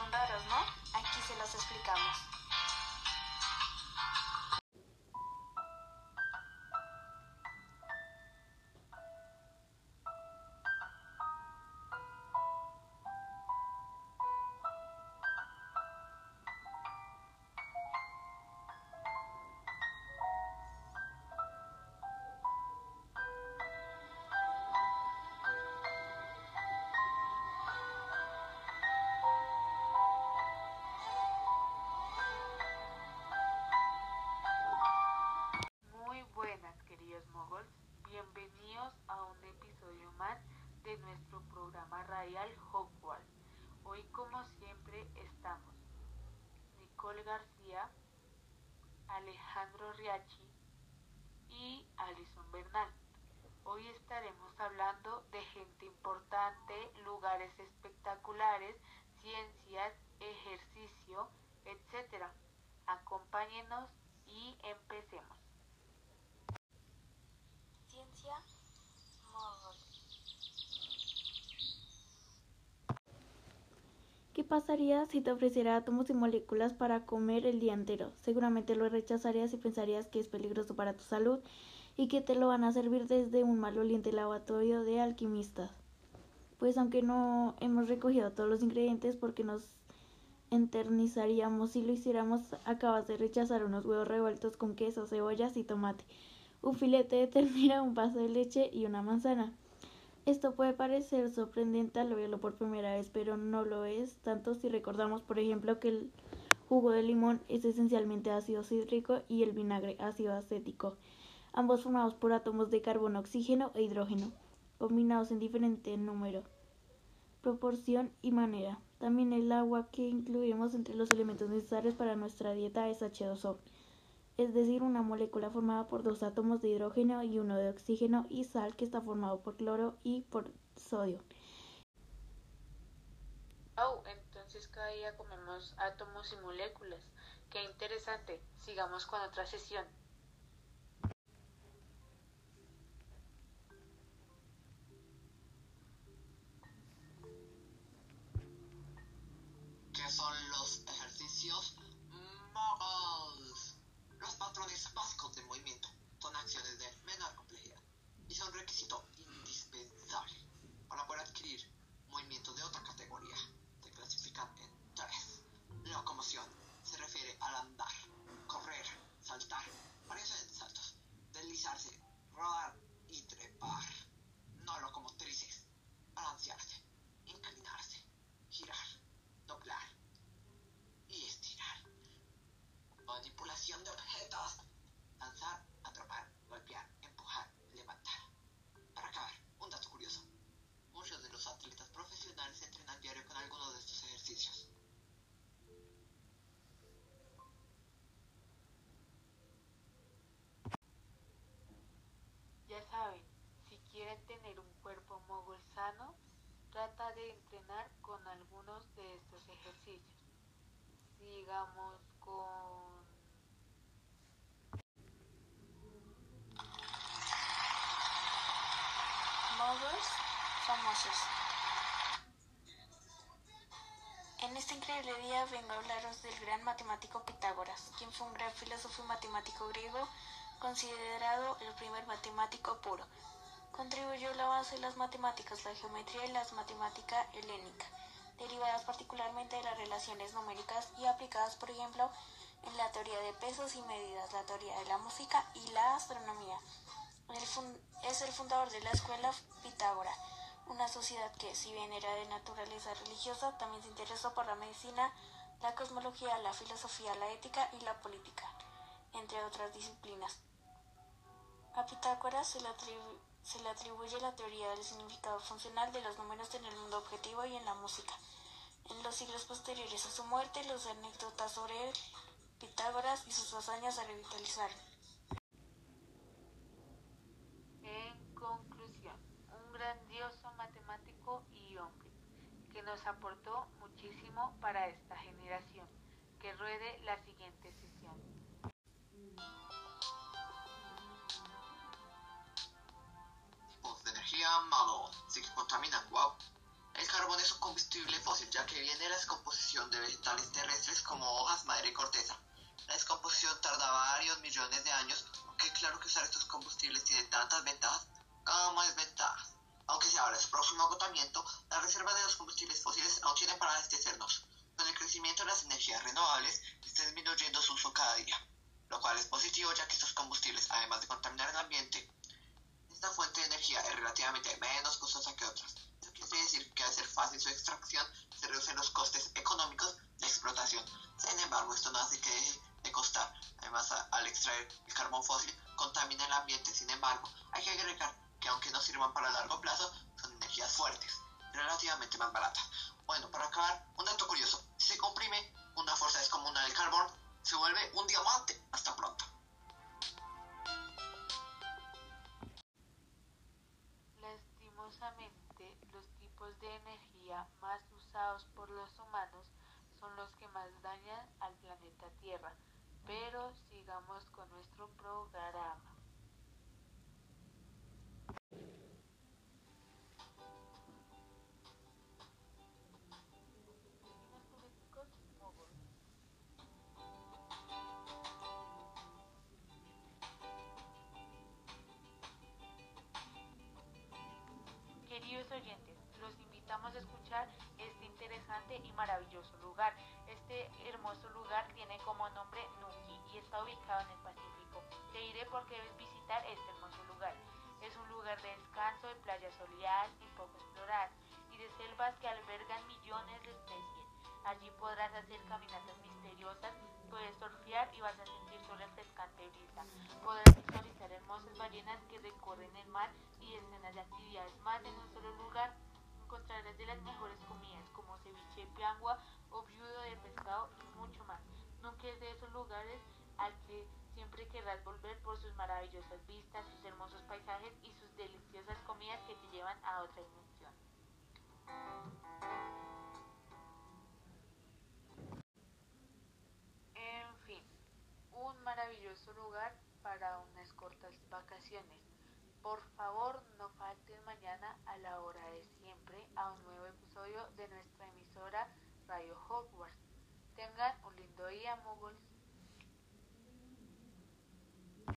son raros, ¿no? Aquí se los explicamos. Radial. Hoy, como siempre, estamos Nicole García, Alejandro Riachi y Alison Bernal. Hoy estaremos hablando de gente importante, lugares espectaculares, ciencias, ejercicio, etc. Acompáñenos y empecemos. Ciencia ¿Qué pasaría si te ofreciera átomos y moléculas para comer el día entero? Seguramente lo rechazarías y pensarías que es peligroso para tu salud y que te lo van a servir desde un maloliente laboratorio de alquimistas. Pues aunque no hemos recogido todos los ingredientes porque nos enternizaríamos si lo hiciéramos, acabas de rechazar unos huevos revueltos con queso, cebollas y tomate, un filete de ternera, un vaso de leche y una manzana. Esto puede parecer sorprendente al verlo por primera vez, pero no lo es, tanto si recordamos, por ejemplo, que el jugo de limón es esencialmente ácido cítrico y el vinagre ácido acético, ambos formados por átomos de carbono, oxígeno e hidrógeno, combinados en diferente número, proporción y manera. También el agua que incluimos entre los elementos necesarios para nuestra dieta es H2O es decir, una molécula formada por dos átomos de hidrógeno y uno de oxígeno y sal que está formado por cloro y por sodio. Oh, entonces cada día comemos átomos y moléculas. Qué interesante. Sigamos con otra sesión. ¿Qué son los ejercicios moguls? Los patrones básicos del movimiento son acciones de menor complejidad y son requisito indispensable para poder adquirir movimientos de otra categoría. Se clasifican en tres. Locomoción se refiere al andar, correr, saltar, varios en saltos, deslizarse, rodar y trepar. No locomotrices, balancearse, inclinarse, girar, doblar y estirar. Manipulación de objetos. Lanzar, atrapar, golpear, empujar, levantar. Para acabar, un dato curioso. Muchos de los atletas profesionales entrenan diario con alguno de estos ejercicios. Ya saben, si quieren tener un cuerpo mogul sano, trata de entrenar con algunos de estos ejercicios. Digamos con Moguls famosos. En este increíble día vengo a hablaros del gran matemático Pitágoras, quien fue un gran filósofo y matemático griego, considerado el primer matemático puro. Contribuyó a la base de las matemáticas, la geometría y la matemática helénica, derivadas particularmente de las relaciones numéricas y aplicadas, por ejemplo, en la teoría de pesos y medidas, la teoría de la música y la astronomía. Es el fundador de la escuela Pitágora, una sociedad que, si bien era de naturaleza religiosa, también se interesó por la medicina, la cosmología, la filosofía, la ética y la política, entre otras disciplinas. A Pitágoras se le, atribu- se le atribuye la teoría del significado funcional de los números en el mundo objetivo y en la música. En los siglos posteriores a su muerte, los anécdotas sobre Pitágoras y sus hazañas se revitalizaron. En conclusión, un grandioso matemático y hombre que nos aportó muchísimo para esta generación. Que ruede la siguiente sesión. Tipos de energía mago. Si contamina, wow. El carbón es un combustible fósil ya que viene de la descomposición de vegetales terrestres como hojas, madera y corteza. La descomposición tarda varios millones de años, aunque claro que usar estos combustibles tiene tantas ventajas relativamente menos costosa que otras. Eso quiere decir que al ser fácil su extracción, se reducen los costes económicos de explotación. Sin embargo, esto no hace que deje de costar. Además, al extraer el carbón fósil, contamina el ambiente. Sin embargo, hay que agregar que aunque no sirvan para largo plazo, son energías fuertes, relativamente más baratas. Bueno, para acabar, un dato curioso. Si se comprime una fuerza descomunal del carbón, se vuelve un diamante. Hasta pronto. Tipos de energía más usados por los humanos son los que más dañan al planeta Tierra. Pero sigamos con nuestro programa. Queridos oyentes, invitamos a escuchar este interesante y maravilloso lugar. Este hermoso lugar tiene como nombre Nuki y está ubicado en el Pacífico. Te diré por qué debes visitar este hermoso lugar. Es un lugar de descanso, de playas soleadas y poco exploradas y de selvas que albergan millones de especies. Allí podrás hacer caminatas misteriosas, puedes surfear y vas a sentir su refrescante brisa. Podrás visualizar hermosas ballenas que recorren el mar y escenas de actividades más en un solo lugar. Encontrarás de las mejores comidas como ceviche piangua o viudo de pescado y mucho más. Nunca es de esos lugares al que siempre querrás volver por sus maravillosas vistas, sus hermosos paisajes y sus deliciosas comidas que te llevan a otra dimensión. En fin, un maravilloso lugar para unas cortas vacaciones. Por favor, falten mañana a la hora de siempre a un nuevo episodio de nuestra emisora Radio Hogwarts. Tengan un lindo día, moguls.